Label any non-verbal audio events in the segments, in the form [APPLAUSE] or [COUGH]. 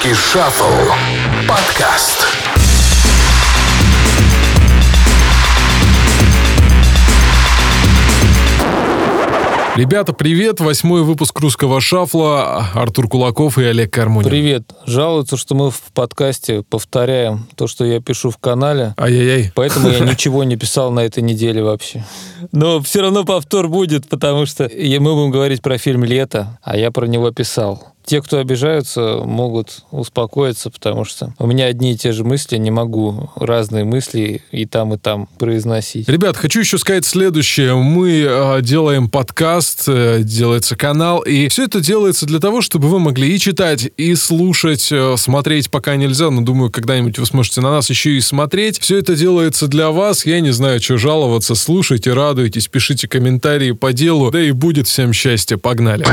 Русский шаффл. Подкаст. Ребята, привет! Восьмой выпуск русского шафла. Артур Кулаков и Олег Кармунин. Привет. Жалуются, что мы в подкасте повторяем то, что я пишу в канале. Ай-яй-яй. Поэтому я [LAUGHS] ничего не писал на этой неделе вообще. Но все равно повтор будет, потому что мы будем говорить про фильм «Лето», а я про него писал. Те, кто обижаются, могут успокоиться, потому что у меня одни и те же мысли, не могу разные мысли и там, и там произносить. Ребят, хочу еще сказать следующее. Мы э, делаем подкаст, э, делается канал, и все это делается для того, чтобы вы могли и читать, и слушать, э, смотреть пока нельзя, но думаю, когда-нибудь вы сможете на нас еще и смотреть. Все это делается для вас, я не знаю, что жаловаться, слушайте, радуйтесь, пишите комментарии по делу, да и будет всем счастье, погнали.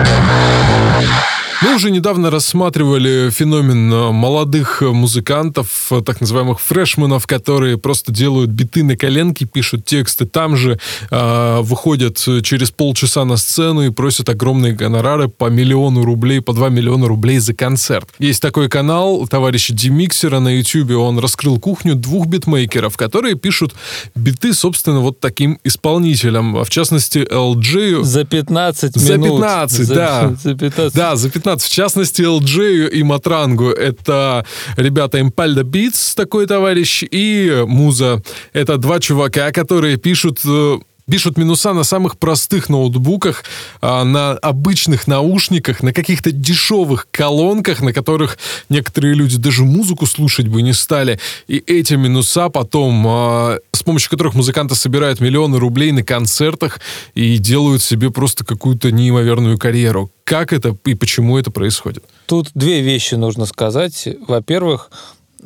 Мы уже недавно рассматривали феномен э, молодых музыкантов, э, так называемых фрешменов, которые просто делают биты на коленке, пишут тексты там же, э, выходят через полчаса на сцену и просят огромные гонорары по миллиону рублей, по 2 миллиона рублей за концерт. Есть такой канал товарища Димиксера на YouTube, он раскрыл кухню двух битмейкеров, которые пишут биты, собственно, вот таким исполнителям, в частности, LG. За 15 за минут. 15, за, да. [LAUGHS] За 15. Да, за 15 в частности, LJ и Матрангу. Это ребята Impalda Beats, такой товарищ, и Муза. Это два чувака, которые пишут э, пишут минуса на самых простых ноутбуках, а, на обычных наушниках, на каких-то дешевых колонках, на которых некоторые люди даже музыку слушать бы не стали. И эти минуса потом, а, с помощью которых музыканты собирают миллионы рублей на концертах и делают себе просто какую-то неимоверную карьеру. Как это и почему это происходит? Тут две вещи нужно сказать. Во-первых,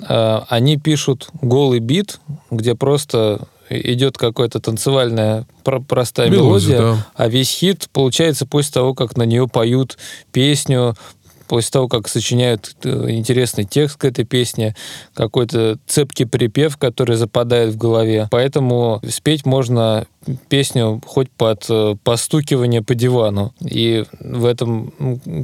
а, они пишут голый бит, где просто идет какая-то танцевальная простая мелодия, мелодия да. а весь хит получается после того, как на нее поют песню, после того, как сочиняют э, интересный текст к этой песне, какой-то цепкий припев, который западает в голове. Поэтому спеть можно песню хоть под э, постукивание по дивану. И в этом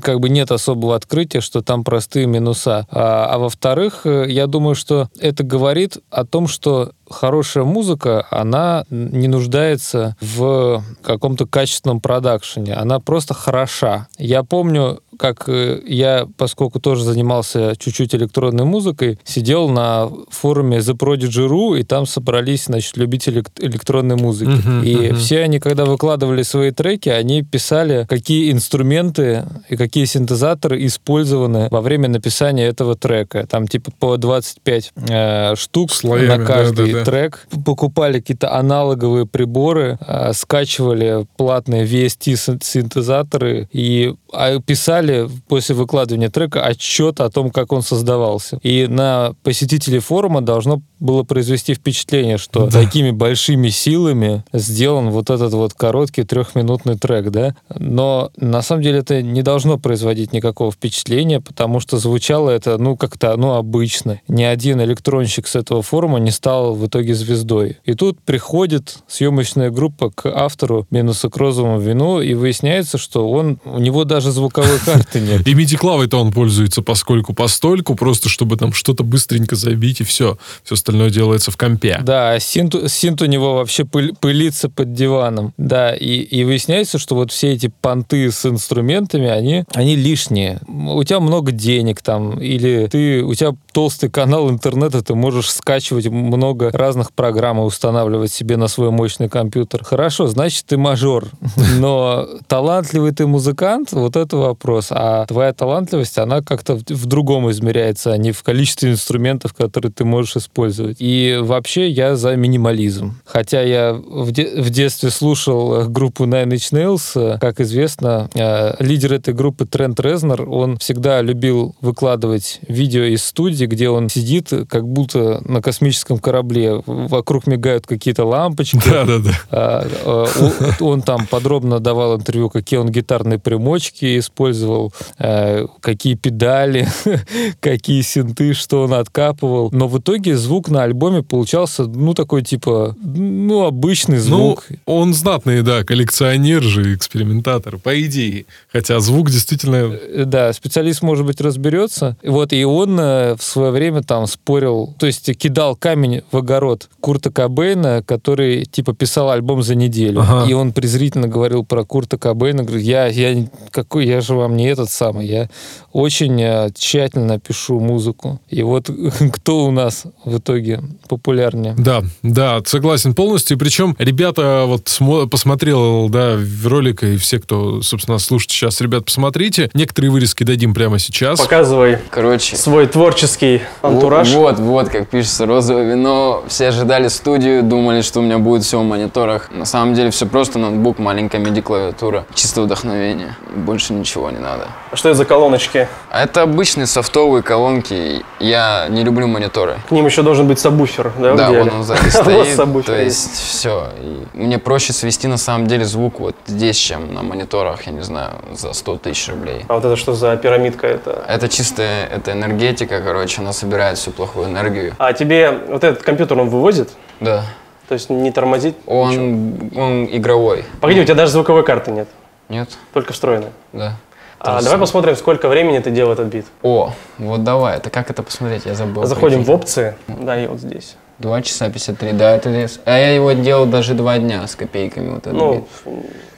как бы нет особого открытия, что там простые минуса. А, а во-вторых, э, я думаю, что это говорит о том, что хорошая музыка, она не нуждается в каком-то качественном продакшене. Она просто хороша. Я помню, как э, я, поскольку тоже занимался чуть-чуть электронной музыкой, сидел на форуме The Prodigy.ru, и там собрались, значит, любители электронной музыки. Uh-huh, и uh-huh. все они, когда выкладывали свои треки, они писали, какие инструменты и какие синтезаторы использованы во время написания этого трека. Там типа по 25 э, штук Слоями, на каждый да, да, да. трек. Покупали какие-то аналоговые приборы, э, скачивали платные VST-синтезаторы и а, писали писали после выкладывания трека отчет о том, как он создавался. И на посетителей форума должно было произвести впечатление, что да. такими большими силами сделан вот этот вот короткий трехминутный трек, да. Но на самом деле это не должно производить никакого впечатления, потому что звучало это, ну, как-то, ну, обычно. Ни один электронщик с этого форума не стал в итоге звездой. И тут приходит съемочная группа к автору минуса к розовому вину, и выясняется, что он, у него даже звуковой карты нет. И MIDI-клавой-то он пользуется поскольку постольку, просто чтобы там что-то быстренько забить, и все. Все остальное делается в компе. Да, синт, синт у него вообще пыль, пылится под диваном. Да, и, и выясняется, что вот все эти понты с инструментами, они, они лишние. У тебя много денег там, или ты, у тебя толстый канал интернета, ты можешь скачивать много разных программ и устанавливать себе на свой мощный компьютер. Хорошо, значит, ты мажор. [LAUGHS] Но талантливый ты музыкант, вот это вопрос. А твоя талантливость, она как-то в другом измеряется, а не в количестве инструментов, которые ты можешь использовать. И вообще я за минимализм. Хотя я в, де- в детстве слушал группу Nine Inch Nails, как известно, э, лидер этой группы Трент Резнер, он всегда любил выкладывать видео из студии, где он сидит, как будто на космическом корабле. Вокруг мигают какие-то лампочки. Да, да, да. А, а, он там подробно давал интервью, какие он гитарные примочки использовал, а, какие педали, [LAUGHS] какие синты, что он откапывал. Но в итоге звук на альбоме получался, ну, такой типа, ну, обычный звук. Ну, он знатный, да, коллекционер же, экспериментатор, по идее. Хотя звук действительно... Э, да, специалист, может быть, разберется. Вот, и он э, в свое время там спорил, то есть кидал камень в огород Курта Кобейна, который, типа, писал альбом за неделю. Ага. И он презрительно говорил про Курта Кобейна, говорит, я, я, какой, я же вам не этот самый, я очень э, тщательно пишу музыку. И вот [LAUGHS] кто у нас в итоге популярнее? Да, да, согласен полностью. Причем ребята, вот посмотрел, да, ролик, и все, кто, собственно, слушает сейчас, ребят, посмотрите. Некоторые вырезки дадим прямо сейчас. Показывай Короче, свой творческий антураж. Вот, вот, как пишется розовое вино. Все ожидали студию, думали, что у меня будет все в мониторах. На самом деле все просто, ноутбук, маленькая MIDI-клавиатура. Чисто вдохновение. Больше ничего не надо. А что это за колоночки? А это обычные софтовые колонки. Я не люблю мониторы. К ним еще должен быть сабвуфер, да? Да, вон он сзади [LAUGHS] стоит. То есть все. мне проще свести на самом деле звук вот здесь, чем на мониторах, я не знаю, за 100 тысяч рублей. А вот это что за пирамидка? Это, это чистая это энергетика, короче, она собирает всю плохую энергию. А тебе вот этот компьютер он вывозит? Да. То есть не тормозит? Он, он игровой. Погоди, у тебя даже звуковой карты нет? Нет. Только встроенная? Да. А, давай посмотрим, сколько времени ты делал этот бит. О, вот давай. Это как это посмотреть? Я забыл. Заходим в опции. Да, и вот здесь. 2 часа 53, да, это лес. А я его делал даже два дня с копейками. Вот этот ну, бит.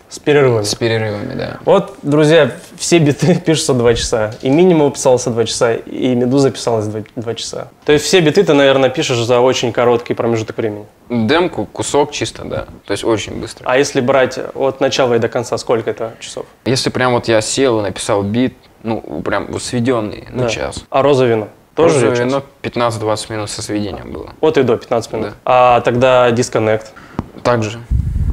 С перерывами. С перерывами, да. Вот, друзья, все биты [LAUGHS] пишутся 2 часа. И минимум писался 2 часа, и медуза писалась 2, 2 часа. То есть все биты ты, наверное, пишешь за очень короткий промежуток времени. Демку, кусок чисто, да. То есть очень быстро. А если брать от начала и до конца, сколько это часов? Если прям вот я сел и написал бит, ну, прям сведенный, ну, да. час. А розовина? Тоже Розовое вино 15-20 минут со сведением было. Вот и до 15 минут. Да. А тогда дисконнект? Также.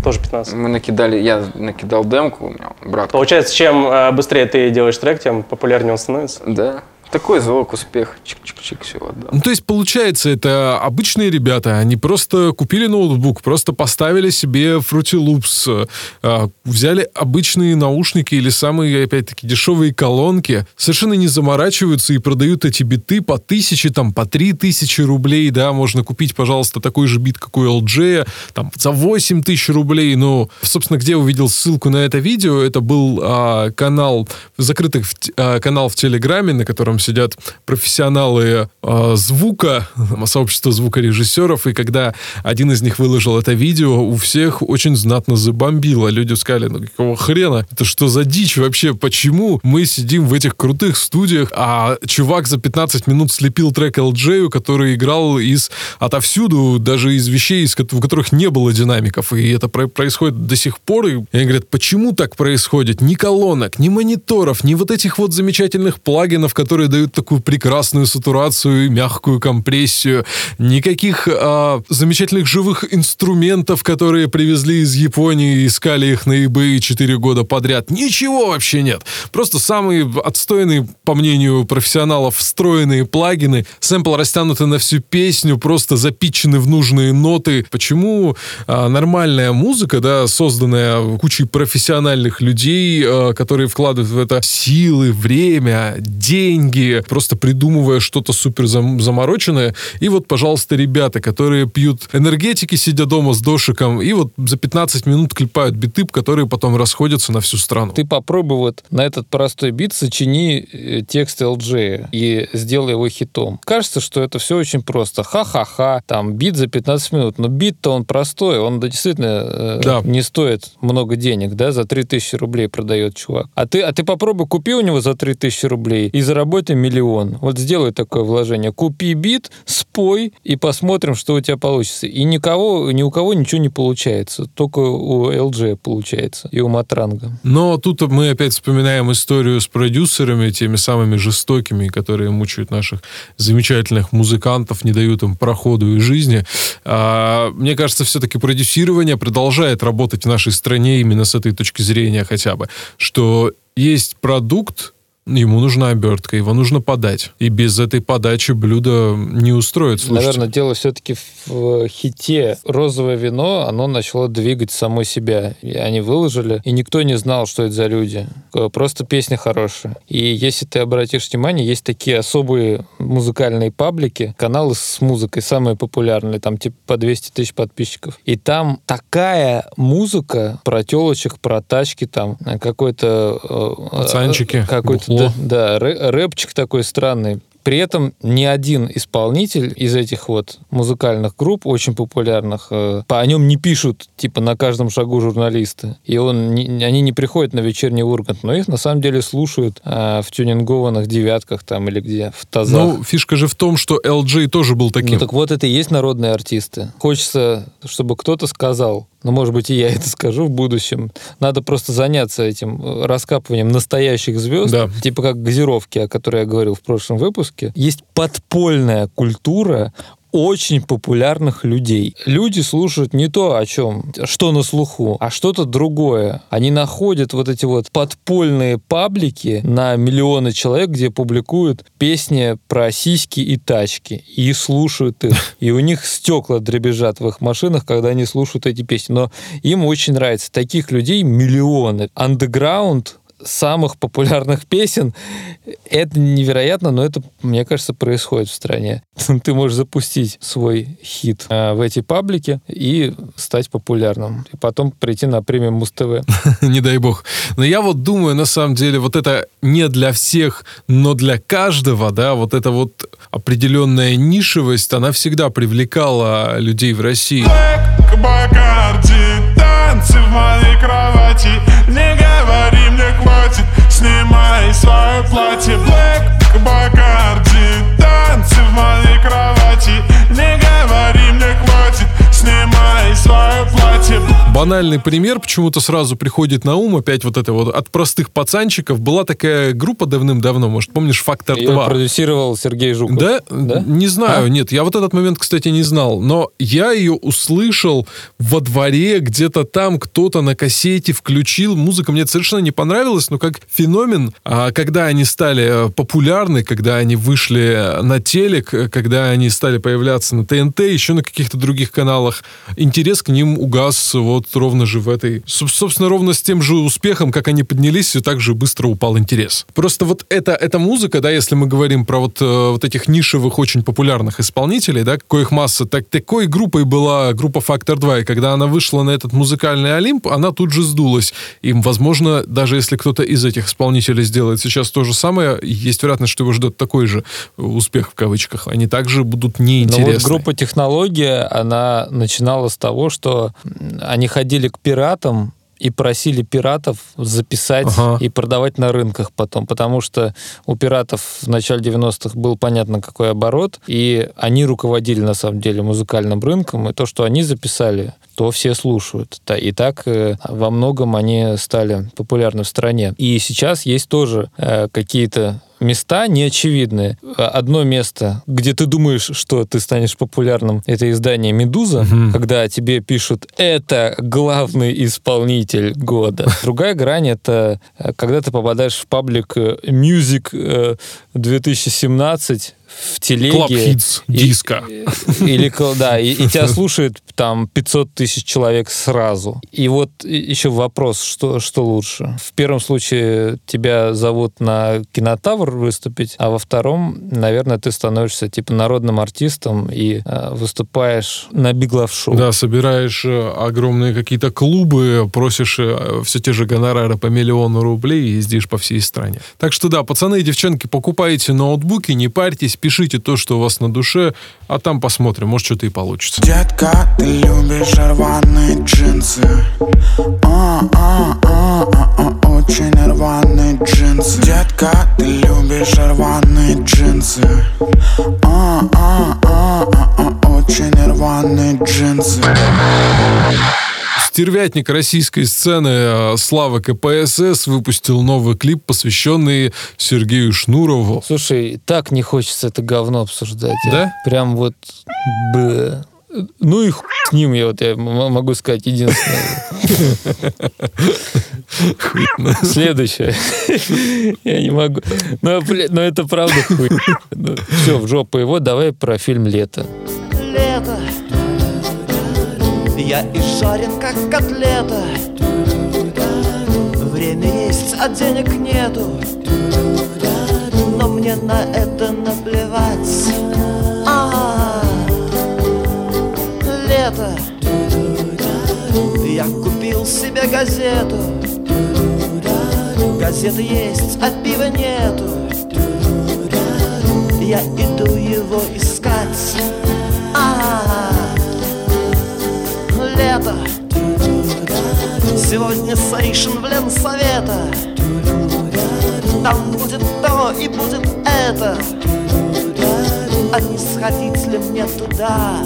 Тоже 15. Мы накидали, я накидал демку, у меня брат. Получается, чем э, быстрее ты делаешь трек, тем популярнее он становится? Да. Такой залог успеха. Чик-чик-чик, все, да. Ну, то есть, получается, это обычные ребята, они просто купили ноутбук, просто поставили себе Fruity Loops, э, взяли обычные наушники или самые, опять-таки, дешевые колонки, совершенно не заморачиваются и продают эти биты по тысяче, там, по три тысячи рублей, да, можно купить, пожалуйста, такой же бит, как у LG, там, за 8 тысяч рублей, ну, собственно, где увидел ссылку на это видео, это был а, канал, закрытый а, канал в Телеграме, на котором котором сидят профессионалы э, звука, сообщество звукорежиссеров, и когда один из них выложил это видео, у всех очень знатно забомбило. Люди сказали, ну какого хрена? Это что за дичь вообще? Почему мы сидим в этих крутых студиях, а чувак за 15 минут слепил трек LJ, который играл из отовсюду, даже из вещей, из, в которых не было динамиков, и это про происходит до сих пор, и они говорят, почему так происходит? Ни колонок, ни мониторов, ни вот этих вот замечательных плагинов, которые которые дают такую прекрасную сатурацию и мягкую компрессию, никаких а, замечательных живых инструментов, которые привезли из Японии и искали их на eBay 4 года подряд. Ничего вообще нет. Просто самые отстойные, по мнению профессионалов, встроенные плагины, сэмпл растянуты на всю песню, просто запичены в нужные ноты. Почему а, нормальная музыка, да, созданная кучей профессиональных людей, а, которые вкладывают в это силы, время, деньги, деньги, просто придумывая что-то супер замороченное. И вот, пожалуйста, ребята, которые пьют энергетики, сидя дома с дошиком, и вот за 15 минут клепают биты, которые потом расходятся на всю страну. Ты попробуй вот на этот простой бит сочини э, текст LG и сделай его хитом. Кажется, что это все очень просто. Ха-ха-ха, там бит за 15 минут. Но бит-то он простой, он действительно э, да. не стоит много денег, да, за 3000 рублей продает чувак. А ты, а ты попробуй купи у него за 3000 рублей и заработай бюджете миллион. Вот сделай такое вложение. Купи бит, спой и посмотрим, что у тебя получится. И никого, ни у кого ничего не получается. Только у LG получается и у Матранга. Но тут мы опять вспоминаем историю с продюсерами, теми самыми жестокими, которые мучают наших замечательных музыкантов, не дают им проходу и жизни. А, мне кажется, все-таки продюсирование продолжает работать в нашей стране именно с этой точки зрения хотя бы, что есть продукт, ему нужна обертка, его нужно подать. И без этой подачи блюдо не устроит слушателя. Наверное, дело все-таки в хите «Розовое вино», оно начало двигать само себя. И они выложили, и никто не знал, что это за люди. Просто песня хорошая. И если ты обратишь внимание, есть такие особые музыкальные паблики, каналы с музыкой самые популярные, там типа по 200 тысяч подписчиков. И там такая музыка про телочек, про тачки, там какой-то... Э, Пацанчики, какой-то, да, да, рэпчик такой странный. При этом ни один исполнитель из этих вот музыкальных групп, очень популярных, э, о нем не пишут, типа, на каждом шагу журналисты. И он, они не приходят на вечерний Ургант, но их на самом деле слушают а, в тюнингованных девятках там или где, в тазах. Ну, фишка же в том, что LG тоже был таким. Ну, так вот это и есть народные артисты. Хочется, чтобы кто-то сказал, но, может быть, и я это скажу в будущем. Надо просто заняться этим э, раскапыванием настоящих звезд, да. типа как газировки, о которой я говорил в прошлом выпуске. Есть подпольная культура очень популярных людей. Люди слушают не то, о чем, что на слуху, а что-то другое. Они находят вот эти вот подпольные паблики на миллионы человек, где публикуют песни про сиськи и тачки, и слушают их. [LAUGHS] И у них стекла дребезжат в их машинах, когда они слушают эти песни. Но им очень нравится. Таких людей миллионы. Андеграунд самых популярных песен. Это невероятно, но это, мне кажется, происходит в стране. [LAUGHS] Ты можешь запустить свой хит э, в эти паблики и стать популярным. И потом прийти на премию Муз-ТВ. [LAUGHS] Не дай бог. Но я вот думаю, на самом деле, вот это не для всех, но для каждого, да, вот эта вот определенная нишевость, она всегда привлекала людей в России. танцы в моей кровати, Снимай свое платье Black Bacardi. Танцы в моей кровати. Не говори мне хватит. Снимай Банальный пример почему-то сразу приходит на ум. Опять вот это вот от простых пацанчиков. Была такая группа давным-давно, может, помнишь, «Фактор 2». Ее продюсировал Сергей Жуков. Да? да? Не знаю, а? нет. Я вот этот момент, кстати, не знал. Но я ее услышал во дворе, где-то там кто-то на кассете включил. Музыка мне совершенно не понравилась, но как феномен, а когда они стали э, популярны, когда они вышли на телек, когда они стали появляться на ТНТ, еще на каких-то других каналах, интерес к ним угас вот ровно же в этой... Собственно, ровно с тем же успехом, как они поднялись, все так же быстро упал интерес. Просто вот эта, эта музыка, да, если мы говорим про вот, э, вот этих нишевых, очень популярных исполнителей, да, коих масса, так, такой группой была группа Factor 2, и когда она вышла на этот музыкальный Олимп, она тут же сдулась. И, возможно, даже если кто-то из этих исполнителей сделает сейчас то же самое, есть вероятность, что его ждет такой же успех в кавычках. Они также будут неинтересны. Но вот группа «Технология», она начинала с того, что они ходили к пиратам и просили пиратов записать ага. и продавать на рынках потом, потому что у пиратов в начале 90-х был понятно какой оборот, и они руководили на самом деле музыкальным рынком, и то, что они записали, то все слушают. И так э, во многом они стали популярны в стране. И сейчас есть тоже э, какие-то места неочевидные. Одно место, где ты думаешь, что ты станешь популярным, это издание «Медуза», угу. когда тебе пишут «это главный исполнитель года». [LAUGHS] Другая грань — это э, когда ты попадаешь в паблик Music 2017, в телеге. Club Hits, диско. Или, да, и, и тебя слушает там 500 тысяч человек сразу. И вот еще вопрос, что, что лучше? В первом случае тебя зовут на кинотавр выступить, а во втором, наверное, ты становишься типа народным артистом и э, выступаешь на Биглав шоу. Да, собираешь э, огромные какие-то клубы, просишь э, все те же гонорары по миллиону рублей и ездишь по всей стране. Так что да, пацаны и девчонки, покупайте ноутбуки, не парьтесь, пишите то, что у вас на душе, а там посмотрим, может что-то и получится. Детка, ты любишь рваные джинсы а, а, а, а, а, Очень рваные джинсы Детка, ты любишь рваные Стервятник российской сцены а, Слава КПСС выпустил новый клип, посвященный Сергею Шнурову. Слушай, так не хочется это говно обсуждать. А? Да? Прям вот... Бэ. Ну и хуй с ним, я вот я могу сказать единственное. Следующее. Я не могу. Но, но это правда хуй. Ну, все, в жопу его. Давай про фильм. Лето. Я и жарен, как котлета. Время есть, а денег нету. Но мне на это наплевать. А -а -а. Лето. Я купил себе газету Газеты есть, а пива нету Я иду его искать -а -а. Лето Сегодня сейшн в Ленсовета Там будет то и будет это А не сходить ли мне туда?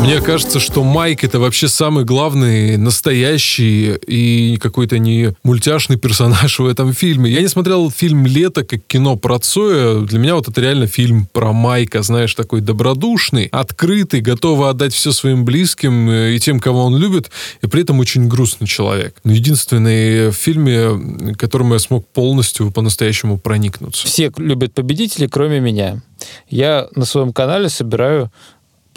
Мне кажется, что Майк это вообще самый главный, настоящий и какой-то не мультяшный персонаж в этом фильме. Я не смотрел фильм «Лето» как кино про Цоя. Для меня вот это реально фильм про Майка, знаешь, такой добродушный, открытый, готовый отдать все своим близким э, и тем, кого он любит, и при этом очень грустный человек. Но единственный в фильме, которому я смог полностью по-настоящему проникнуться. Все любят победителей, кроме меня. Я на своем канале собираю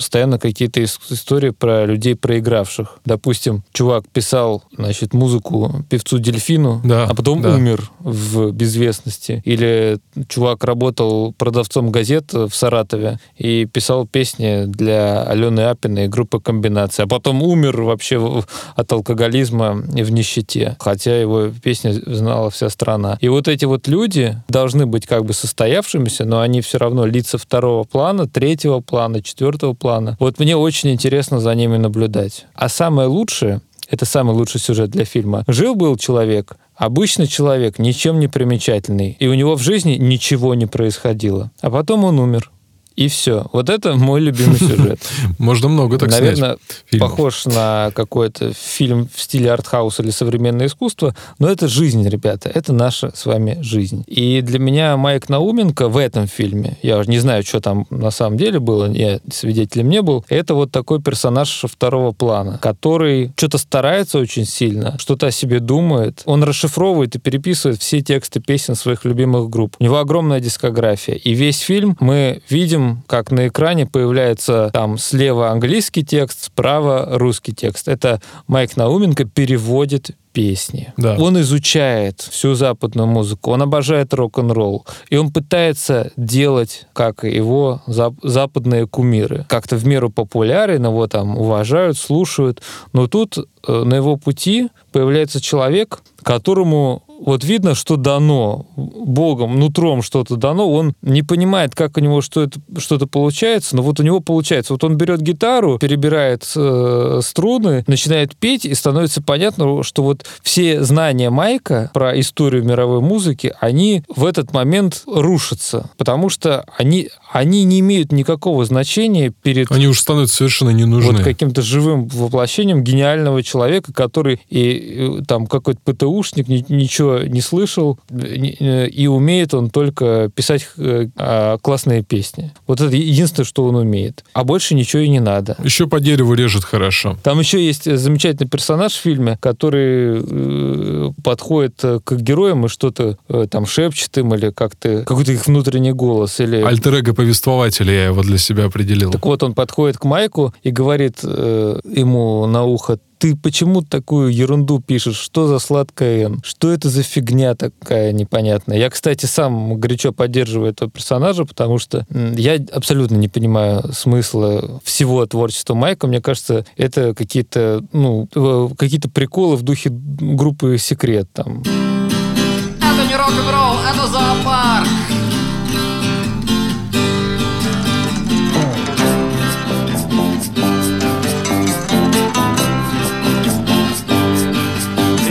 постоянно какие-то истории про людей проигравших. Допустим, чувак писал, значит, музыку певцу Дельфину, да, а потом да. умер в безвестности. Или чувак работал продавцом газет в Саратове и писал песни для Алены Апиной и группы «Комбинация», а потом умер вообще от алкоголизма и в нищете, хотя его песни знала вся страна. И вот эти вот люди должны быть как бы состоявшимися, но они все равно лица второго плана, третьего плана, четвертого плана. Вот мне очень интересно за ними наблюдать. А самое лучшее, это самый лучший сюжет для фильма. Жил-был человек, обычный человек, ничем не примечательный, и у него в жизни ничего не происходило. А потом он умер. И все. Вот это мой любимый сюжет. [LAUGHS] Можно много так Наверное, снять похож на какой-то фильм в стиле артхаус или современное искусство, но это жизнь, ребята. Это наша с вами жизнь. И для меня Майк Науменко в этом фильме, я уже не знаю, что там на самом деле было, я свидетелем не был, это вот такой персонаж второго плана, который что-то старается очень сильно, что-то о себе думает. Он расшифровывает и переписывает все тексты песен своих любимых групп. У него огромная дискография. И весь фильм мы видим видим, как на экране появляется там слева английский текст, справа русский текст. Это Майк Науменко переводит песни. Да. Он изучает всю западную музыку, он обожает рок-н-ролл, и он пытается делать, как его зап- западные кумиры. Как-то в меру популярен, его там уважают, слушают, но тут э, на его пути появляется человек, которому вот видно, что дано Богом, нутром что-то дано, он не понимает, как у него что это, что-то получается, но вот у него получается. Вот он берет гитару, перебирает э, струны, начинает петь, и становится понятно, что вот все знания Майка про историю мировой музыки, они в этот момент рушатся, потому что они, они не имеют никакого значения перед... Они уже становятся совершенно не нужны. Вот каким-то живым воплощением гениального человека, который и, и там какой-то ПТУшник, ничего не слышал, э, и умеет он только писать э, а, классные песни. Вот это единственное, что он умеет. А больше ничего и не надо. Еще по дереву режет хорошо. Там еще есть замечательный персонаж в фильме, который э, подходит к героям и что-то там шепчет им или как-то какой-то их внутренний голос. Или... альтер повествователя я его для себя определил. Так вот, он подходит к Майку и говорит э, ему на ухо, ты почему такую ерунду пишешь? Что за сладкая Н? Что это за фигня такая непонятная? Я, кстати, сам горячо поддерживаю этого персонажа, потому что я абсолютно не понимаю смысла всего творчества Майка. Мне кажется, это какие-то, ну, э, какие-то приколы в духе группы «Секрет» там. Это не рок-н-ролл, это зоопарк.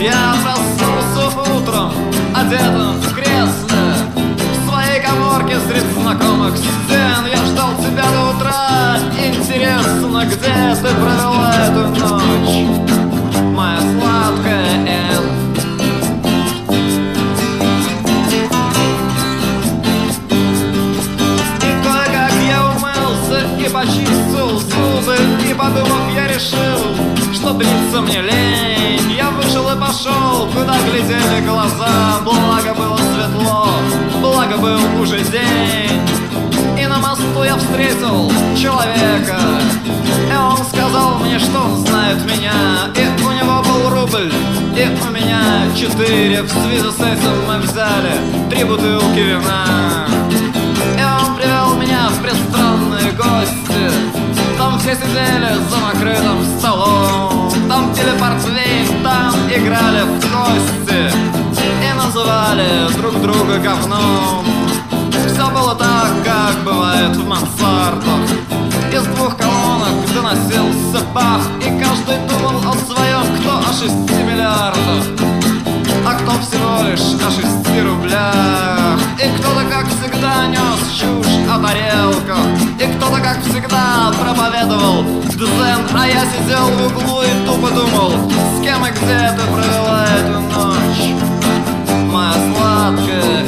Я проснулся утром, одетым в кресло. В своей коморке среди знакомых стен Я ждал тебя до утра. Интересно, где ты провела эту ночь? Моя сладкая Энн почистил зубы. И подумав, я решил, что длится мне лень. Пошел, куда глядели глаза. Благо было светло, благо был уже день. И на мосту я встретил человека. И он сказал мне, что он знает меня. И у него был рубль, и у меня четыре. В связи с этим мы взяли три бутылки вина. И он привел меня в пристранные гости там все сидели за накрытым столом. Там пили портвейн, там играли в кости И называли друг друга говном. Все было так, как бывает в мансардах. Из двух колонок доносился бах И каждый думал о своем, кто о шести миллиардах а кто всего лишь о шести рублях И кто-то, как всегда, нес чушь о тарелках И кто-то, как всегда, проповедовал дзен А я сидел в углу и тупо думал С кем и где ты провела эту ночь Моя сладкая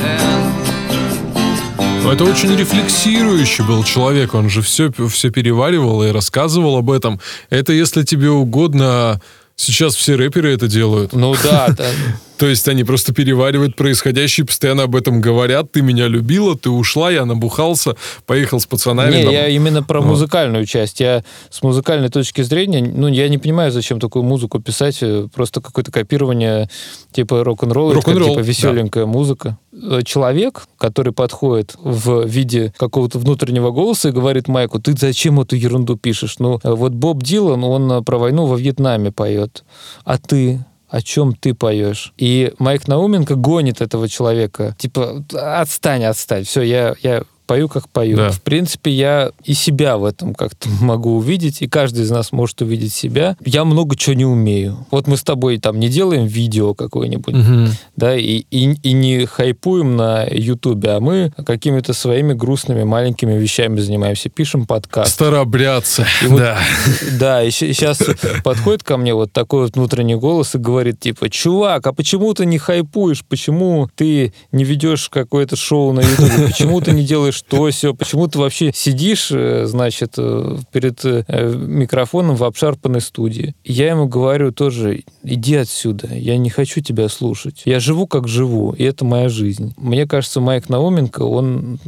это очень рефлексирующий был человек, он же все, все переваривал и рассказывал об этом. Это, если тебе угодно, сейчас все рэперы это делают. Ну да, да. [LAUGHS] То есть они просто переваривают происходящее, постоянно об этом говорят. Ты меня любила, ты ушла, я набухался, поехал с пацанами. Не, я именно про вот. музыкальную часть. Я с музыкальной точки зрения, ну, я не понимаю, зачем такую музыку писать. Э, просто какое-то копирование типа рок-н-ролла, рок-н-ролл, типа веселенькая да. музыка. Э, человек, который подходит в виде какого-то внутреннего голоса и говорит Майку, ты зачем эту ерунду пишешь? Ну, э, вот Боб Дилан, он про войну во Вьетнаме поет. А ты? О чем ты поешь. И Майк Науменко гонит этого человека. Типа, отстань, отстань. Все, я, я пою, как пою. Да. В принципе, я и себя в этом как-то [LAUGHS] могу увидеть, и каждый из нас может увидеть себя. Я много чего не умею. Вот мы с тобой там не делаем видео какое-нибудь, угу. да, и, и, и не хайпуем на Ютубе, а мы какими-то своими грустными маленькими вещами занимаемся, пишем подкаст. Старобрядцы, вот, да. [LAUGHS] Да, и сейчас подходит ко мне вот такой вот внутренний голос и говорит, типа, чувак, а почему ты не хайпуешь, почему ты не ведешь какое-то шоу на Ютубе, почему ты не делаешь что [LAUGHS] все, почему ты вообще сидишь, э, значит, э, перед э, микрофоном в обшарпанной студии. Я ему говорю тоже, иди отсюда, я не хочу тебя слушать. Я живу, как живу, и это моя жизнь. Мне кажется, Майк Науменко, он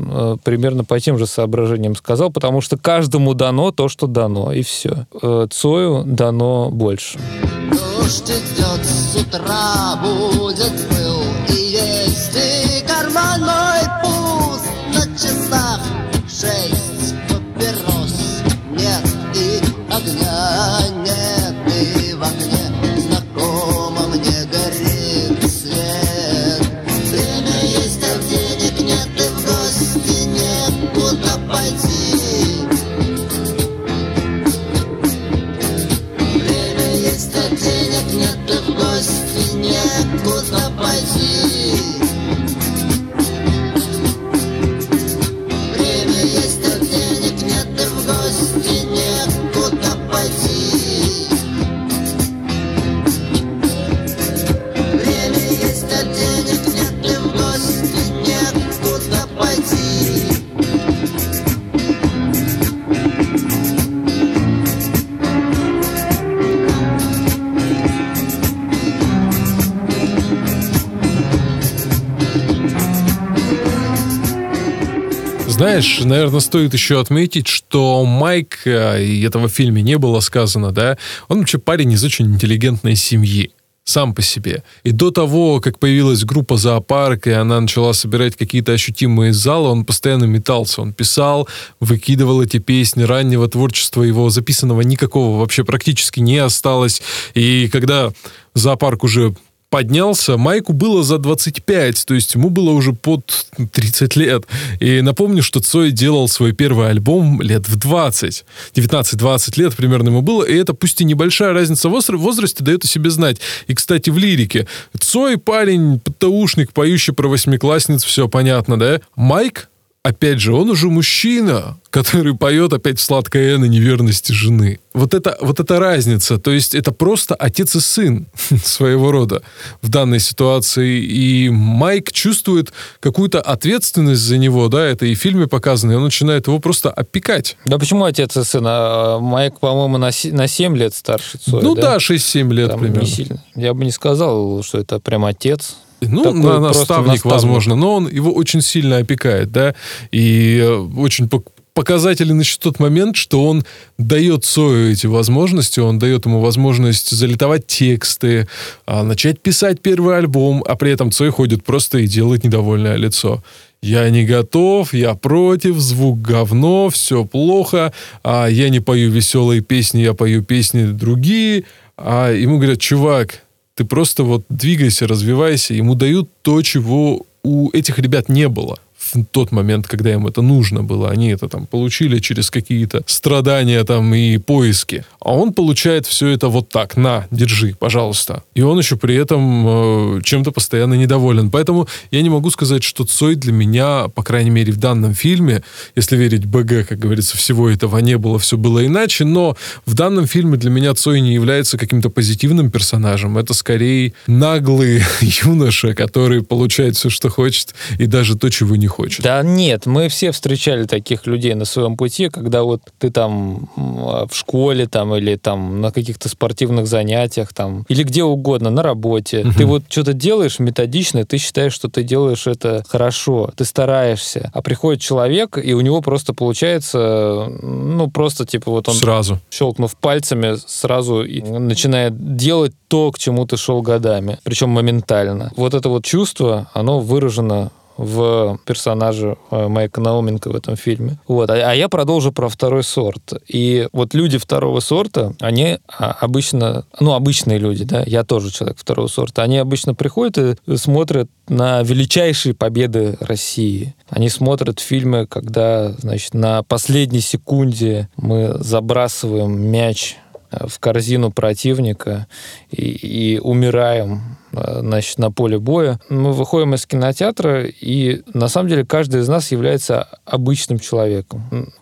примерно по тем же соображениям сказал, потому что каждому дано то, что дано, и все. Цою дано больше. Дождь идет с утра, будет пыл и Знаешь, наверное, стоит еще отметить, что Майк, э, и этого в фильме не было сказано, да, он вообще парень из очень интеллигентной семьи сам по себе. И до того, как появилась группа «Зоопарк», и она начала собирать какие-то ощутимые залы, он постоянно метался. Он писал, выкидывал эти песни раннего творчества его записанного никакого вообще практически не осталось. И когда «Зоопарк» уже поднялся, Майку было за 25, то есть ему было уже под 30 лет. И напомню, что Цой делал свой первый альбом лет в 20. 19-20 лет примерно ему было, и это пусть и небольшая разница в возрасте дает о себе знать. И, кстати, в лирике. Цой парень, ПТУшник, поющий про восьмиклассниц, все понятно, да? Майк опять же, он уже мужчина, который поет опять в сладкой на неверности жены. Вот это, вот эта разница, то есть это просто отец и сын [LAUGHS] своего рода в данной ситуации. И Майк чувствует какую-то ответственность за него, да, это и в фильме показано, и он начинает его просто опекать. Да почему отец и сын? А Майк, по-моему, на, на 7 лет старше Цоя, Ну да, да 6-7 лет Там примерно. Не сильно. Я бы не сказал, что это прям отец. Ну, Такой на, наставник, наставник, возможно, но он его очень сильно опекает, да, и э, очень показателен еще тот момент, что он дает Сою эти возможности, он дает ему возможность залитовать тексты, а, начать писать первый альбом, а при этом Цой ходит просто и делает недовольное лицо. Я не готов, я против, звук говно, все плохо, а я не пою веселые песни, я пою песни другие. А ему говорят, чувак, ты просто вот двигайся, развивайся. Ему дают то, чего у этих ребят не было в тот момент, когда им это нужно было. Они это там получили через какие-то страдания там и поиски. А он получает все это вот так. На, держи, пожалуйста. И он еще при этом э, чем-то постоянно недоволен. Поэтому я не могу сказать, что Цой для меня, по крайней мере, в данном фильме, если верить БГ, как говорится, всего этого не было, все было иначе, но в данном фильме для меня Цой не является каким-то позитивным персонажем. Это скорее наглый [LAUGHS] юноша, который получает все, что хочет, и даже то, чего не хочет. Да нет, мы все встречали таких людей на своем пути, когда вот ты там в школе там или там на каких-то спортивных занятиях там или где угодно, на работе. Угу. Ты вот что-то делаешь методично, ты считаешь, что ты делаешь это хорошо, ты стараешься. А приходит человек, и у него просто получается, ну, просто типа вот он... Сразу. Щелкнув пальцами, сразу начинает делать то, к чему ты шел годами. Причем моментально. Вот это вот чувство, оно выражено в персонаже э, Майка Науменко в этом фильме. Вот. А, а я продолжу про второй сорт. И вот люди второго сорта, они а, обычно, ну, обычные люди, да, я тоже человек второго сорта, они обычно приходят и смотрят на величайшие победы России. Они смотрят фильмы, когда, значит, на последней секунде мы забрасываем мяч в корзину противника и, и умираем Э, значит, на поле боя. Мы выходим из кинотеатра, и на самом деле каждый из нас является обычным человеком.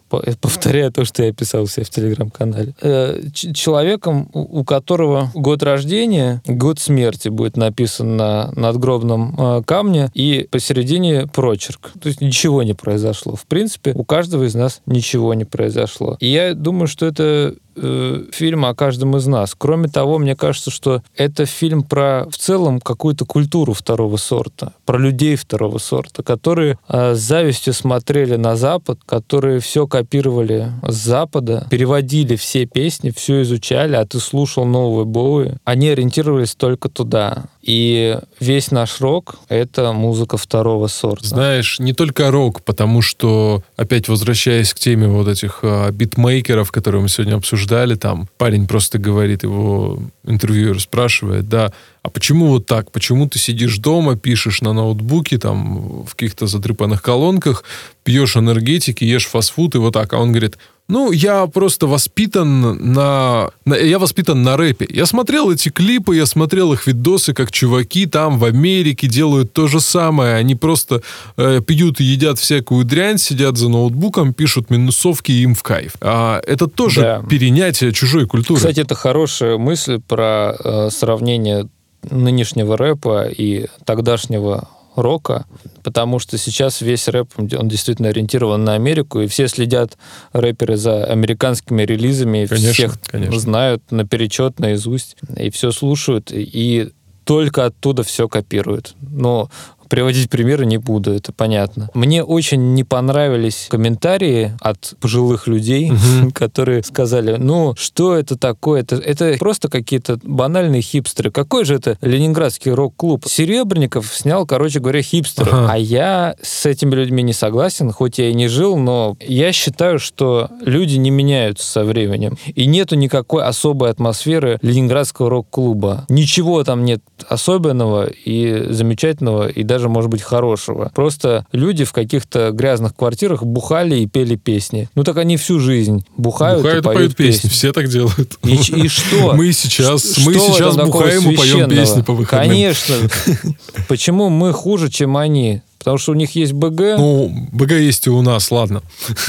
Повторяю то, что я писал себе в телеграм-канале. Э, человеком, у которого год рождения, год смерти будет написан на надгробном э, камне, и посередине прочерк. То есть ничего не произошло. В принципе, у каждого из нас ничего не произошло. И я думаю, что это фильм о каждом из нас. Кроме того, мне кажется, что это фильм про в целом какую-то культуру второго сорта, про людей второго сорта, которые э, с завистью смотрели на Запад, которые все копировали с Запада, переводили все песни, все изучали, а ты слушал новые Боуи. Они ориентировались только туда. И весь наш рок — это музыка второго сорта. Знаешь, не только рок, потому что, опять возвращаясь к теме вот этих а, битмейкеров, которые мы сегодня обсуждали, там парень просто говорит, его интервьюер спрашивает, да, а почему вот так? Почему ты сидишь дома, пишешь на ноутбуке, там, в каких-то затрепанных колонках, пьешь энергетики, ешь фастфуд и вот так? А он говорит, ну, я просто воспитан на, на... Я воспитан на рэпе. Я смотрел эти клипы, я смотрел их видосы, как чуваки там в Америке делают то же самое. Они просто э, пьют и едят всякую дрянь, сидят за ноутбуком, пишут минусовки и им в кайф. А это тоже да. перенятие чужой культуры. Кстати, это хорошая мысль про э, сравнение нынешнего рэпа и тогдашнего рока, потому что сейчас весь рэп, он действительно ориентирован на Америку, и все следят рэперы за американскими релизами, конечно, всех конечно. знают наперечет, наизусть, и все слушают, и только оттуда все копируют. Но Приводить примеры не буду, это понятно. Мне очень не понравились комментарии от пожилых людей, угу. [LAUGHS] которые сказали, ну, что это такое? Это, это просто какие-то банальные хипстеры. Какой же это ленинградский рок-клуб? Серебренников снял, короче говоря, хипстеры. Ага. А я с этими людьми не согласен, хоть я и не жил, но я считаю, что люди не меняются со временем. И нету никакой особой атмосферы ленинградского рок-клуба. Ничего там нет особенного и замечательного, и даже даже, может быть, хорошего. Просто люди в каких-то грязных квартирах бухали и пели песни. Ну так они всю жизнь бухают, бухают и поют, поют песни. песни. Все так делают. И, и что? [LAUGHS] Мы сейчас, что мы сейчас бухаем и поем песни по выходным. Конечно. [LAUGHS] Почему мы хуже, чем они? Потому что у них есть БГ. Ну, БГ есть и у нас, ладно.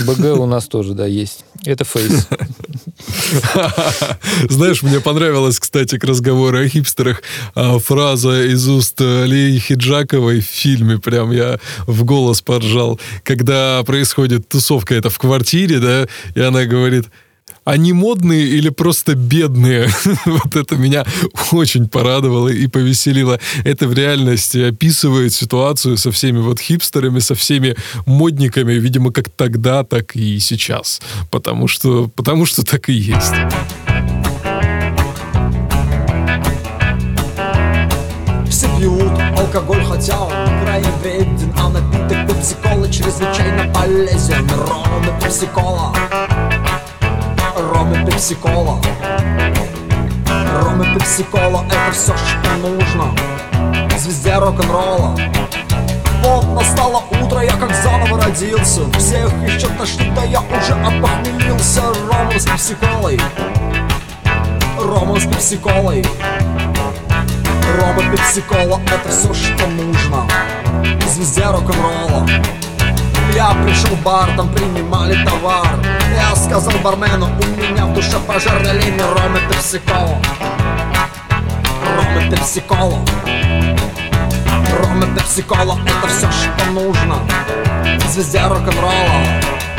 БГ у нас тоже, да, есть. Это фейс. [LAUGHS] Знаешь, мне понравилась, кстати, к разговору о хипстерах а, фраза из уст Леи Хиджаковой в фильме. Прям я в голос поржал. Когда происходит тусовка это в квартире, да, и она говорит, они модные или просто бедные? [LAUGHS] вот это меня очень порадовало и повеселило. Это в реальности описывает ситуацию со всеми вот хипстерами, со всеми модниками, видимо, как тогда, так и сейчас. Потому что, потому что так и есть. Все пьют алкоголь, хотя он крайне вреден А напиток пепси-кола чрезвычайно полезен Ром и пепси-кола Ром и пепси-кола. Ром и пепси-кола это все, что нужно. Звезде рок-н-ролла. Вот настало утро, я как заново родился. Всех еще тошнит, да я уже опохмелился Рома с пепси-колой. Рома с пепси-колой. Рома пепси-кола это все, что нужно. Звезде рок-н-ролла я пришел в бар, там принимали товар. Я сказал бармену, у меня в душе пожар Налей мне ром и пепси-колу Ром и пепси-колу Ром и пепси-кола это все, что нужно. Звезде рок-н-ролла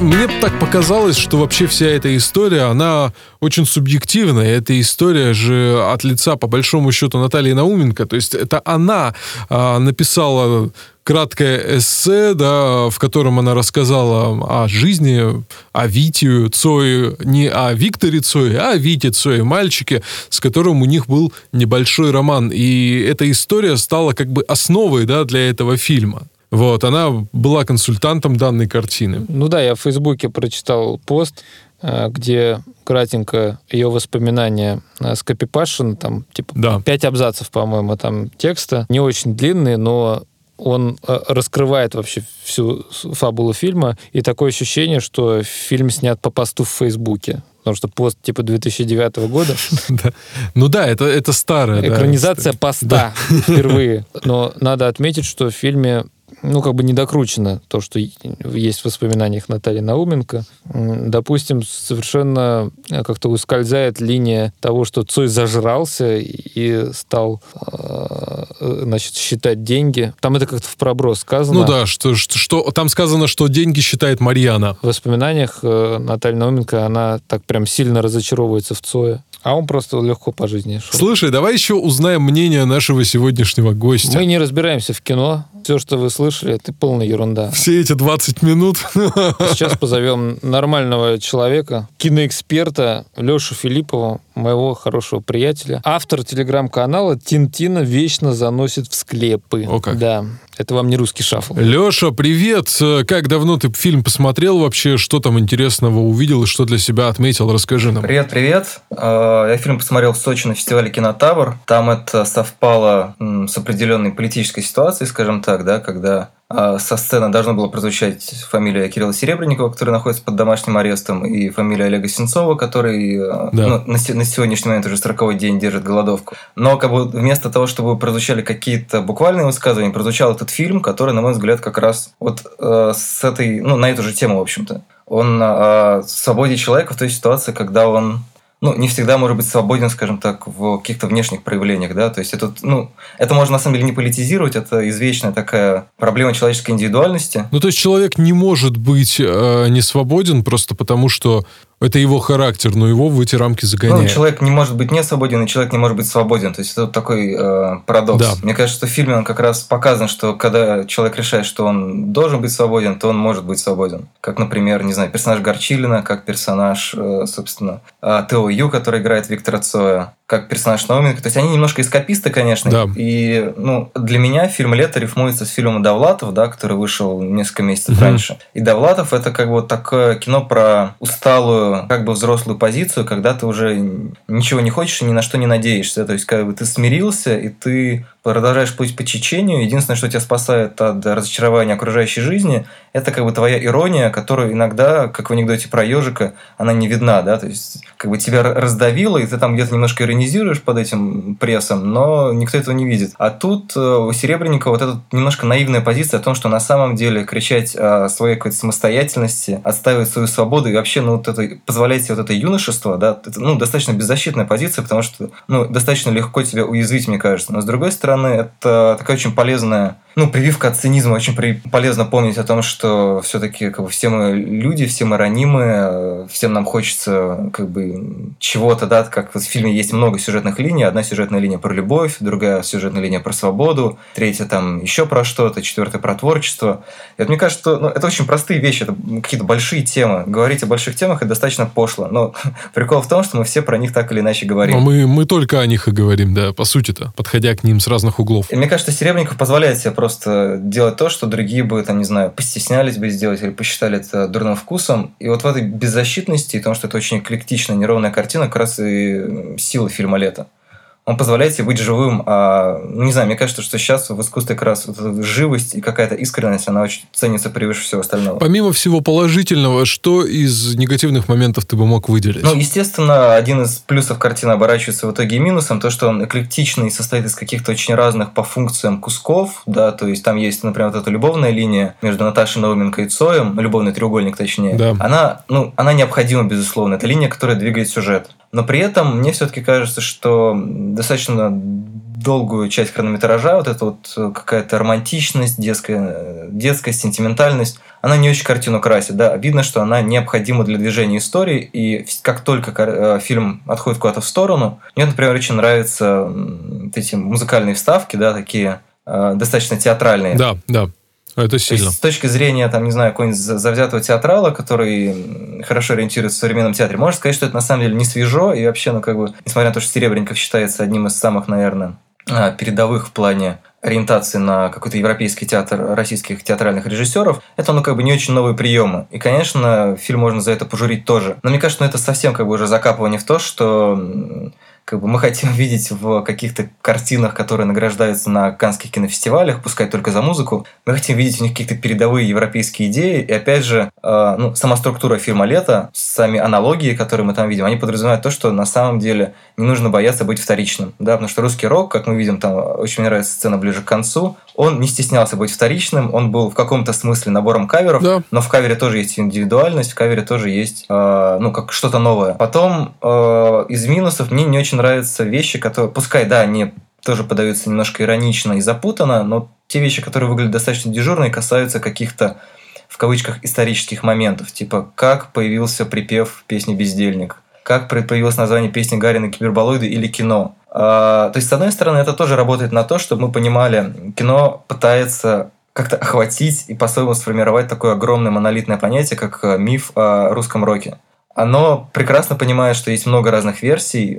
мне так показалось, что вообще вся эта история, она очень субъективная. Эта история же от лица, по большому счету, Натальи Науменко. То есть это она а, написала краткое эссе, да, в котором она рассказала о жизни, о Вите Цое, не о Викторе Цое, а о Вите Цое, мальчике, с которым у них был небольшой роман. И эта история стала как бы основой, да, для этого фильма. Вот, она была консультантом данной картины. Ну да, я в Фейсбуке прочитал пост, э, где кратенько ее воспоминания скопипашены, там, типа, да. пять абзацев, по-моему, там текста. Не очень длинные, но он э, раскрывает вообще всю фабулу фильма, и такое ощущение, что фильм снят по посту в Фейсбуке. Потому что пост типа 2009 года. [LAUGHS] Ну да, это, это старая. Экранизация поста впервые. Но надо отметить, что в фильме ну, как бы недокручено то, что есть в воспоминаниях Натальи Науменко. Допустим, совершенно э, как-то ускользает линия того, что Цой зажрался и стал, э, значит, считать деньги. Там это как-то в проброс сказано. Ну да, что, что, что там сказано, что деньги считает Марьяна. В воспоминаниях э, Наталья Науменко, она так прям сильно разочаровывается в Цое. А он просто легко по жизни шел. Слушай, давай еще узнаем мнение нашего сегодняшнего гостя. Мы не разбираемся в кино. Все, что вы слышали, это полная ерунда. Все эти 20 минут. Сейчас позовем нормального человека, киноэксперта Лешу Филиппова, моего хорошего приятеля. Автор телеграм-канала Тинтина вечно заносит в склепы. О как. Да. Это вам не русский шафл. Леша, привет! Как давно ты фильм посмотрел вообще? Что там интересного увидел и что для себя отметил? Расскажи нам. Привет, привет. Я фильм посмотрел в Сочи на фестивале Кинотавр. Там это совпало с определенной политической ситуацией, скажем так, да, когда со сцены должно было прозвучать фамилия Кирилла Серебренникова, который находится под домашним арестом, и фамилия Олега Сенцова, который э, да. ну, на, на сегодняшний момент уже 40 день держит голодовку. Но как бы вместо того, чтобы прозвучали какие-то буквальные высказывания, прозвучал этот фильм, который, на мой взгляд, как раз вот э, с этой, ну, на эту же тему, в общем-то. Он о свободе человека в той ситуации, когда он ну, не всегда может быть свободен, скажем так, в каких-то внешних проявлениях, да, то есть это, ну, это можно на самом деле не политизировать, это извечная такая проблема человеческой индивидуальности. Ну, то есть человек не может быть э, не свободен просто потому, что это его характер, но его в эти рамки загоняет. Ну, человек не может быть не свободен, и человек не может быть свободен. То есть это вот такой э, парадокс. Да. Мне кажется, что в фильме он как раз показан, что когда человек решает, что он должен быть свободен, то он может быть свободен. Как, например, не знаю, персонаж Горчилина, как персонаж, э, собственно, э, Тео Ю, который играет Виктора Цоя, как персонаж Науменко. То есть они немножко эскаписты, конечно. Да. И ну, для меня фильм «Лето» рифмуется с фильмом «Довлатов», да, который вышел несколько месяцев угу. раньше. И «Довлатов» — это как бы такое кино про усталую как бы взрослую позицию, когда ты уже ничего не хочешь и ни на что не надеешься. То есть как бы ты смирился, и ты продолжаешь плыть по течению, единственное, что тебя спасает от разочарования окружающей жизни, это как бы твоя ирония, которая иногда, как в анекдоте про ежика, она не видна, да, то есть как бы тебя раздавило, и ты там где-то немножко иронизируешь под этим прессом, но никто этого не видит. А тут э, у Серебренникова вот эта немножко наивная позиция о том, что на самом деле кричать о своей какой-то самостоятельности, отстаивать свою свободу и вообще, ну, вот это, позволять себе вот это юношество, да, это, ну, достаточно беззащитная позиция, потому что, ну, достаточно легко тебя уязвить, мне кажется. Но, с другой стороны, это такая очень полезная ну, прививка от цинизма. Очень при... полезно помнить о том, что все-таки как бы, все мы люди, все мы ранимы, всем нам хочется как бы чего-то, да, как в фильме есть много сюжетных линий. Одна сюжетная линия про любовь, другая сюжетная линия про свободу, третья там еще про что-то, четвертая про творчество. И вот мне кажется, что ну, это очень простые вещи, это какие-то большие темы. Говорить о больших темах это достаточно пошло. Но [LAUGHS] прикол в том, что мы все про них так или иначе говорим. Но мы, мы только о них и говорим, да, по сути-то, подходя к ним с разных углов. И мне кажется, Серебренников позволяет себе просто просто делать то, что другие бы, там, не знаю, постеснялись бы сделать или посчитали это дурным вкусом. И вот в этой беззащитности, и том, что это очень эклектичная, неровная картина, как раз и сила фильма «Лето» он позволяет тебе быть живым. А, ну, не знаю, мне кажется, что сейчас в искусстве как раз вот живость и какая-то искренность, она очень ценится превыше всего остального. Помимо всего положительного, что из негативных моментов ты бы мог выделить? Ну, естественно, один из плюсов картины оборачивается в итоге минусом, то, что он эклектичный и состоит из каких-то очень разных по функциям кусков, да, то есть там есть, например, вот эта любовная линия между Наташей Науменко и Цоем, любовный треугольник точнее, да. она, ну, она необходима, безусловно, это линия, которая двигает сюжет. Но при этом мне все-таки кажется, что достаточно долгую часть хронометража, вот эта вот э, какая-то романтичность, детская, детская сентиментальность, она не очень картину красит. Да? Видно, что она необходима для движения истории, и как только э, фильм отходит куда-то в сторону, мне, например, очень нравятся эти музыкальные вставки, да, такие э, достаточно театральные. Да, да. Это сильно. Есть, с точки зрения, там, не знаю, какого-нибудь завзятого театрала, который хорошо ориентируется в современном театре, можно сказать, что это на самом деле не свежо, и вообще, ну, как бы, несмотря на то, что Серебренников считается одним из самых, наверное, а, передовых в плане ориентации на какой-то европейский театр российских театральных режиссеров, это, ну, как бы не очень новые приемы. И, конечно, фильм можно за это пожурить тоже. Но мне кажется, ну, это совсем как бы уже закапывание в то, что как бы мы хотим [LAUGHS] видеть в каких-то картинах, которые награждаются на канских кинофестивалях, пускай только за музыку, мы хотим видеть у них какие-то передовые европейские идеи. И опять же, э, ну, сама структура фильма «Лето», сами аналогии, которые мы там видим, они подразумевают то, что на самом деле не нужно бояться быть вторичным. Да? Потому что русский рок, как мы видим, там очень мне нравится сцена ближе к концу, он не стеснялся быть вторичным, он был в каком-то смысле набором каверов, да. но в кавере тоже есть индивидуальность, в кавере тоже есть э, ну, как что-то новое. Потом э, из минусов мне не очень нравятся вещи, которые, пускай, да, они тоже подаются немножко иронично и запутанно, но те вещи, которые выглядят достаточно дежурные, касаются каких-то в кавычках исторических моментов, типа как появился припев песни «Бездельник», как появилось название песни Гарина Киберболоиды или кино. А, то есть, с одной стороны, это тоже работает на то, чтобы мы понимали, кино пытается как-то охватить и по-своему сформировать такое огромное монолитное понятие, как э, миф о русском роке оно прекрасно понимает, что есть много разных версий,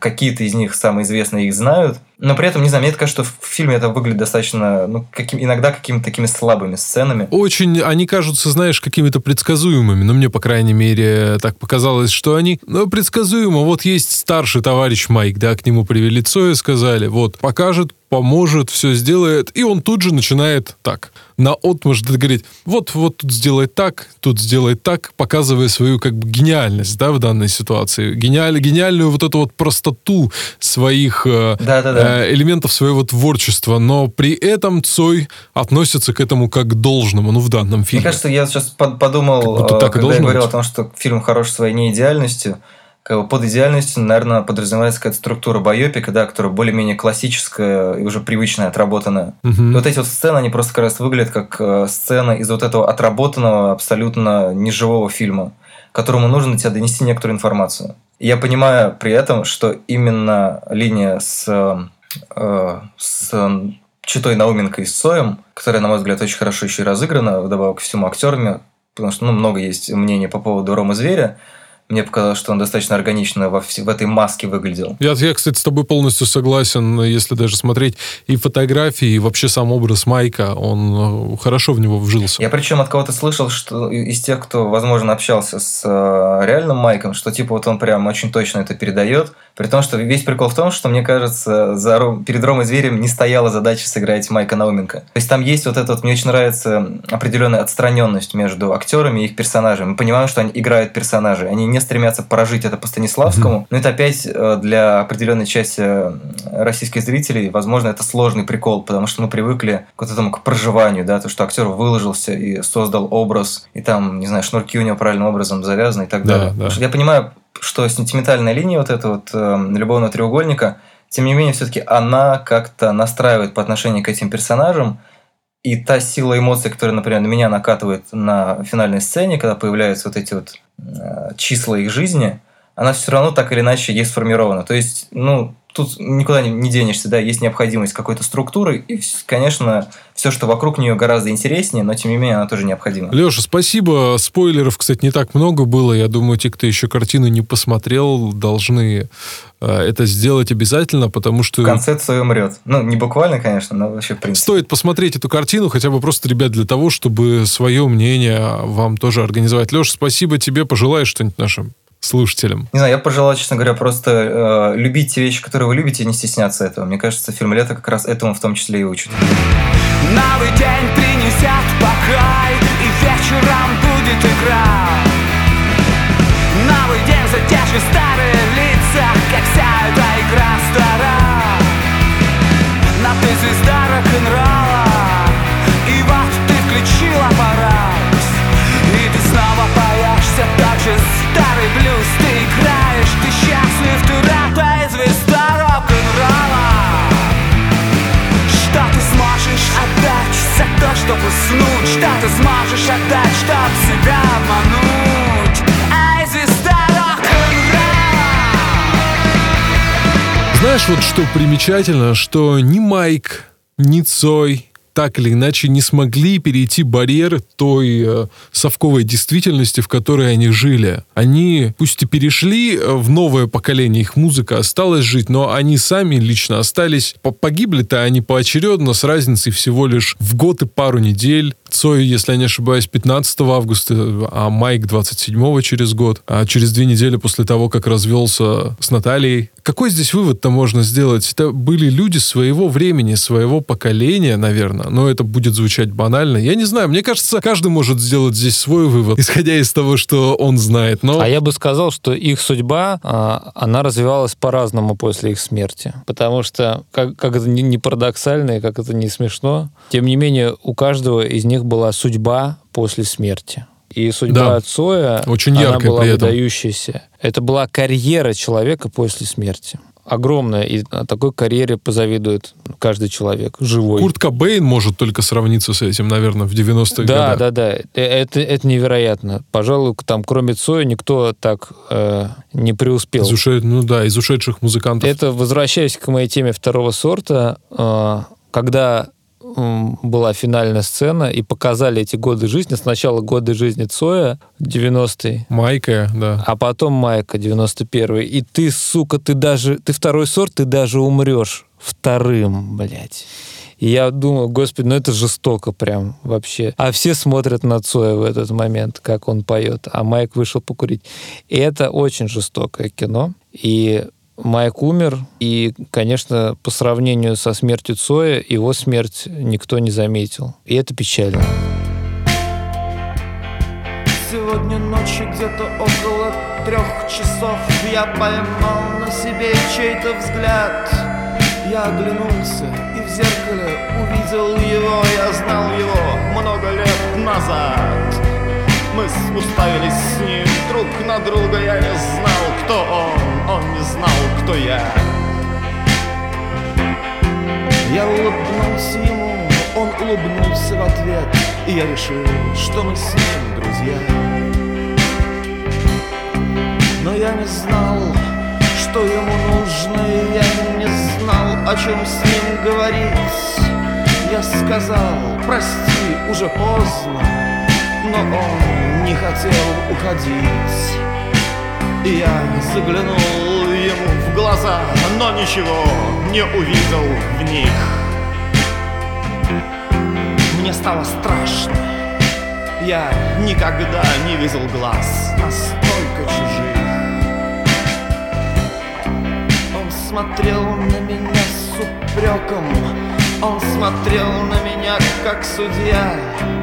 какие-то из них самые известные их знают, но при этом, не знаю, мне кажется, что в фильме это выглядит достаточно, ну, каким, иногда какими-то такими слабыми сценами. Очень, они кажутся, знаешь, какими-то предсказуемыми, но мне, по крайней мере, так показалось, что они, ну, предсказуемо, вот есть старший товарищ Майк, да, к нему привели и сказали, вот, покажет, поможет, все сделает, и он тут же начинает так, на отмышь говорить, вот, вот тут сделай так, тут сделай так, показывая свою как бы гениальность, да, в данной ситуации, гениаль, гениальную вот эту вот простоту своих да, да, да. элементов своего творчества, но при этом Цой относится к этому как к должному, ну, в данном фильме. Мне кажется, я сейчас подумал, так когда я говорил быть. о том, что фильм хорош своей неидеальностью, как бы под идеальностью, наверное, подразумевается какая-то структура байопика, да, которая более-менее классическая и уже привычная, отработанная. Угу. И вот эти вот сцены, они просто как раз выглядят как э, сцена из вот этого отработанного, абсолютно неживого фильма, которому нужно тебе донести некоторую информацию. И я понимаю при этом, что именно линия с, э, с Читой Науменко и с Соем, которая, на мой взгляд, очень хорошо еще и разыграна, вдобавок всему актерами, потому что ну, много есть мнений по поводу Рома Зверя, мне показалось, что он достаточно органично во в этой маске выглядел. Я, я, кстати, с тобой полностью согласен, если даже смотреть и фотографии, и вообще сам образ Майка, он э, хорошо в него вжился. Я причем от кого-то слышал, что из тех, кто, возможно, общался с э, реальным Майком, что типа вот он прям очень точно это передает, при том, что весь прикол в том, что, мне кажется, за, перед Ромой Зверем не стояла задача сыграть Майка Науменко. То есть там есть вот это вот, мне очень нравится определенная отстраненность между актерами и их персонажами. Мы понимаем, что они играют персонажей. Они не стремятся поражить это по Станиславскому, mm-hmm. но это опять э, для определенной части э, российских зрителей, возможно, это сложный прикол, потому что мы привыкли к вот этому к проживанию, да, то, что актер выложился и создал образ, и там, не знаю, шнурки у него правильным образом завязаны и так далее. Да, да. Я понимаю, что сентиментальная линия вот этого вот э, любовного треугольника, тем не менее, все-таки она как-то настраивает по отношению к этим персонажам, и та сила эмоций, которая, например, на меня накатывает на финальной сцене, когда появляются вот эти вот числа их жизни, она все равно так или иначе есть сформирована. То есть, ну, тут никуда не денешься, да, есть необходимость какой-то структуры, и, конечно, все, что вокруг нее гораздо интереснее, но тем не менее она тоже необходима. Леша, спасибо. Спойлеров, кстати, не так много было. Я думаю, те, кто еще картину не посмотрел, должны э, это сделать обязательно, потому что... В конце Цой умрет. Ну, не буквально, конечно, но вообще в принципе. Стоит посмотреть эту картину, хотя бы просто, ребят, для того, чтобы свое мнение вам тоже организовать. Леша, спасибо тебе. Пожелаешь что-нибудь нашим слушателям? Не знаю, я пожелал, честно говоря, просто э, любить те вещи, которые вы любите, и не стесняться этого. Мне кажется, фильм «Лето» как раз этому в том числе и учит. Новый день принесет покой, и вечером будет игра. Новый день за ты сможешь отдать, чтоб себя обмануть. Ай, звезда Знаешь, вот что примечательно, что ни Майк, ни Цой, так или иначе не смогли перейти барьер той э, совковой действительности, в которой они жили. Они, пусть и перешли э, в новое поколение, их музыка осталась жить, но они сами лично остались. Погибли-то они поочередно, с разницей всего лишь в год и пару недель. Цой, если я не ошибаюсь, 15 августа, а Майк 27 через год, а через две недели после того, как развелся с Натальей. Какой здесь вывод-то можно сделать? Это были люди своего времени, своего поколения, наверное, но это будет звучать банально. Я не знаю, мне кажется, каждый может сделать здесь свой вывод, [LAUGHS] исходя из того, что он знает. Но... А я бы сказал, что их судьба, а, она развивалась по-разному после их смерти. Потому что, как, как это не парадоксально и как это не смешно, тем не менее, у каждого из них была судьба после смерти. И судьба да. Цоя, Очень она была выдающаяся. Это была карьера человека после смерти огромная, и такой карьере позавидует каждый человек, живой. Курт Кобейн может только сравниться с этим, наверное, в 90-е да, годы. Да, да, да. Э, это, это невероятно. Пожалуй, там, кроме Цоя, никто так э, не преуспел. Из ушед... Ну да, из ушедших музыкантов. Это, возвращаясь к моей теме второго сорта, э, когда была финальная сцена, и показали эти годы жизни. Сначала годы жизни Цоя, 90-й. Майка, да. А потом Майка, 91-й. И ты, сука, ты даже... Ты второй сорт, ты даже умрешь вторым, блядь. И я думаю, господи, ну это жестоко прям вообще. А все смотрят на Цоя в этот момент, как он поет, а Майк вышел покурить. И это очень жестокое кино. И Майк умер, и, конечно, по сравнению со смертью Цоя, его смерть никто не заметил. И это печально. Сегодня ночью где-то около трех часов Я поймал на себе чей-то взгляд Я оглянулся и в зеркале увидел его Я знал его много лет назад Мы уставились с ним друг на друга Я не знал, кто он, он не знал, кто я. Я улыбнулся ему, он улыбнулся в ответ И я решил, что мы с ним друзья. Но я не знал, что ему нужно И я не знал, о чем с ним говорить. Я сказал, прости, уже поздно но он не хотел уходить я заглянул ему в глаза, но ничего не увидел в них. Мне стало страшно. Я никогда не видел глаз настолько чужих. Он смотрел на меня с упреком, он смотрел на меня как судья.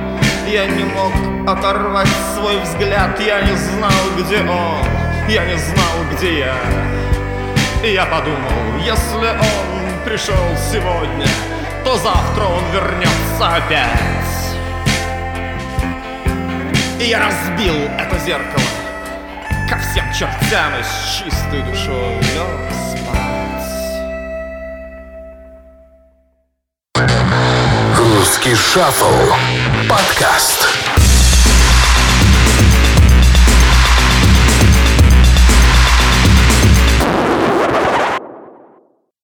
Я не мог оторвать свой взгляд, я не знал, где он, я не знал, где я. И я подумал, если он пришел сегодня, то завтра он вернется опять. И я разбил это зеркало ко всем чертям и с чистой душой лег Русский шаффл. Подкаст.